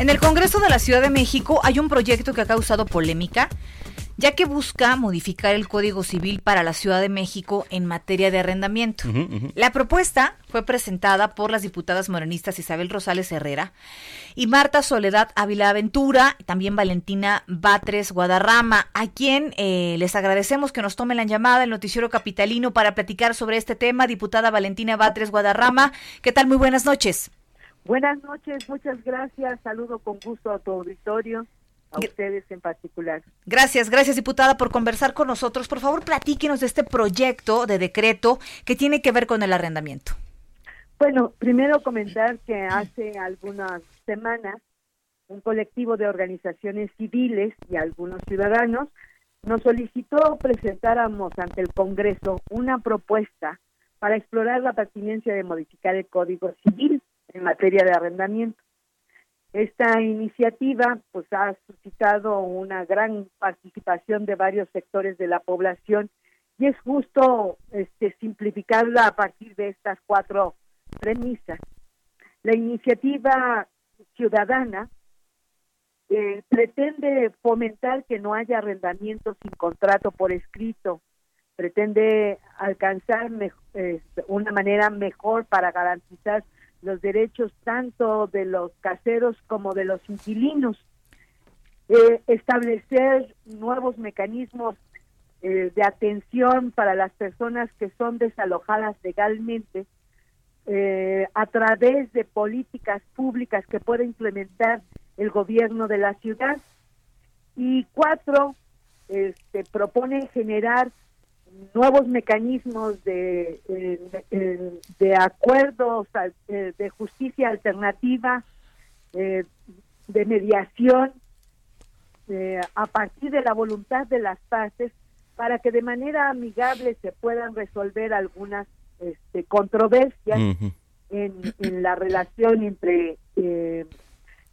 En el Congreso de la Ciudad de México hay un proyecto que ha causado polémica, ya que busca modificar el Código Civil para la Ciudad de México en materia de arrendamiento. La propuesta fue presentada por las diputadas morenistas Isabel Rosales Herrera y Marta Soledad Ávila Aventura, y también Valentina Batres Guadarrama, a quien eh, les agradecemos que nos tomen la llamada el noticiero capitalino para platicar sobre este tema. Diputada Valentina Batres Guadarrama, ¿qué tal? Muy buenas noches. Buenas noches, muchas gracias. Saludo con gusto a tu auditorio, a ustedes en particular. Gracias, gracias diputada por conversar con nosotros. Por favor, platíquenos de este proyecto de decreto que tiene que ver con el arrendamiento. Bueno, primero comentar que hace algunas semanas un colectivo de organizaciones civiles y algunos ciudadanos nos solicitó presentáramos ante el Congreso una propuesta para explorar la pertinencia de modificar el Código Civil en materia de arrendamiento. Esta iniciativa pues ha suscitado una gran participación de varios sectores de la población y es justo este simplificarla a partir de estas cuatro premisas. La iniciativa ciudadana eh, pretende fomentar que no haya arrendamiento sin contrato por escrito, pretende alcanzar eh, una manera mejor para garantizar los derechos tanto de los caseros como de los inquilinos, eh, establecer nuevos mecanismos eh, de atención para las personas que son desalojadas legalmente eh, a través de políticas públicas que pueda implementar el gobierno de la ciudad. Y cuatro, este, propone generar nuevos mecanismos de, de, de acuerdos de justicia alternativa, de mediación, a partir de la voluntad de las partes, para que de manera amigable se puedan resolver algunas este, controversias en, en, la relación entre eh,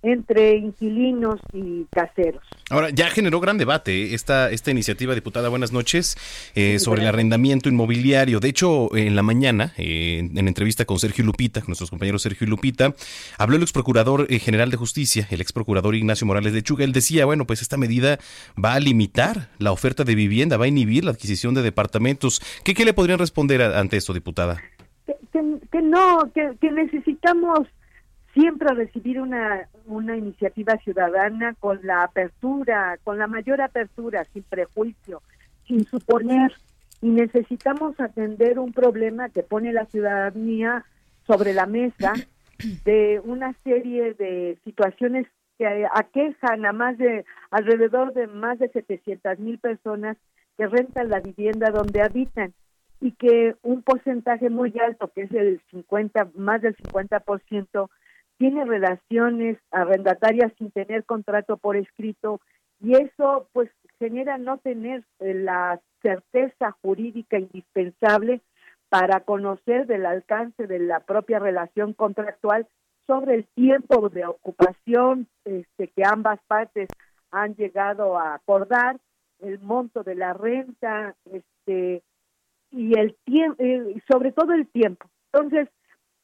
entre inquilinos y caseros. Ahora, ya generó gran debate esta, esta iniciativa, diputada, buenas noches, eh, sobre el arrendamiento inmobiliario. De hecho, en la mañana, eh, en entrevista con Sergio Lupita, con nuestros compañeros Sergio y Lupita, habló el ex procurador eh, general de justicia, el ex procurador Ignacio Morales de Chuga. Él decía, bueno, pues esta medida va a limitar la oferta de vivienda, va a inhibir la adquisición de departamentos. ¿Qué, qué le podrían responder ante esto, diputada? Que, que, no, que, que necesitamos siempre recibir una, una iniciativa ciudadana con la apertura, con la mayor apertura, sin prejuicio, sin suponer, y necesitamos atender un problema que pone la ciudadanía sobre la mesa de una serie de situaciones que aquejan a más de alrededor de más de 700 mil personas que rentan la vivienda donde habitan y que un porcentaje muy alto, que es el 50, más del 50%, tiene relaciones arrendatarias sin tener contrato por escrito y eso pues genera no tener eh, la certeza jurídica indispensable para conocer del alcance de la propia relación contractual sobre el tiempo de ocupación este, que ambas partes han llegado a acordar, el monto de la renta, este y el tiempo, eh, sobre todo el tiempo. Entonces,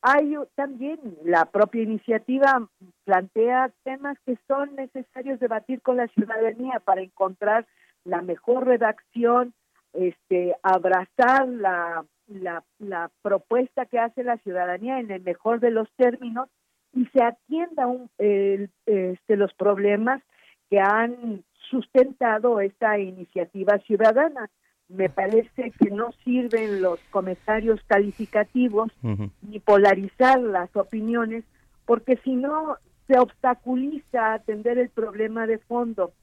hay también la propia iniciativa plantea temas que son necesarios debatir con la ciudadanía para encontrar la mejor redacción, este, abrazar la, la, la propuesta que hace la ciudadanía en el mejor de los términos y se atienda un, este, los problemas que han sustentado esta iniciativa ciudadana me parece que no sirven los comentarios calificativos ni polarizar las opiniones, porque si no se obstaculiza atender el problema de fondo.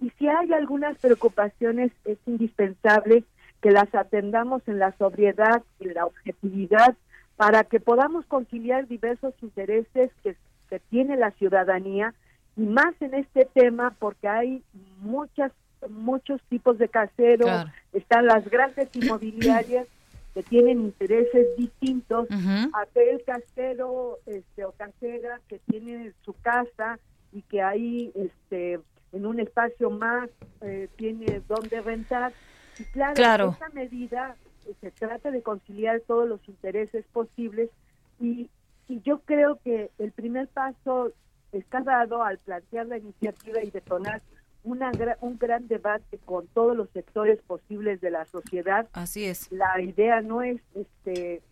Y si hay algunas preocupaciones, es indispensable que las atendamos en la sobriedad y la objetividad para que podamos conciliar diversos intereses que, que tiene la ciudadanía y más en este tema porque hay muchas muchos tipos de caseros, están las grandes inmobiliarias que tienen intereses distintos, aquel casero este, o casera que tiene su casa y que ahí este en un espacio más eh, tiene donde rentar. Y claro, claro. esta medida eh, se trata de conciliar todos los intereses posibles y, y yo creo que el primer paso está dado al plantear la iniciativa y detonar una, un gran debate con todos los sectores posibles de la sociedad. Así es. La idea no es, este,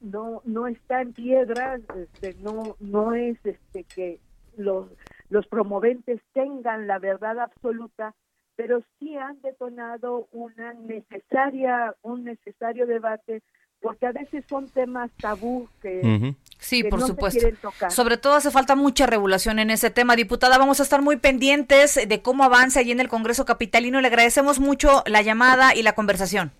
no, no está en piedra, este, no, no es, este, que los, los promoventes tengan la verdad absoluta, pero sí han detonado una necesaria, un necesario debate porque a veces son temas tabú que, sí, por supuesto. Sobre todo hace falta mucha regulación en ese tema, diputada. Vamos a estar muy pendientes de cómo avanza allí en el Congreso Capitalino. Le agradecemos mucho la llamada y la conversación.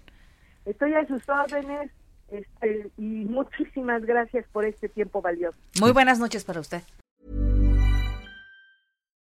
Estoy a sus órdenes este, y muchísimas gracias por este tiempo valioso. Muy buenas noches para usted.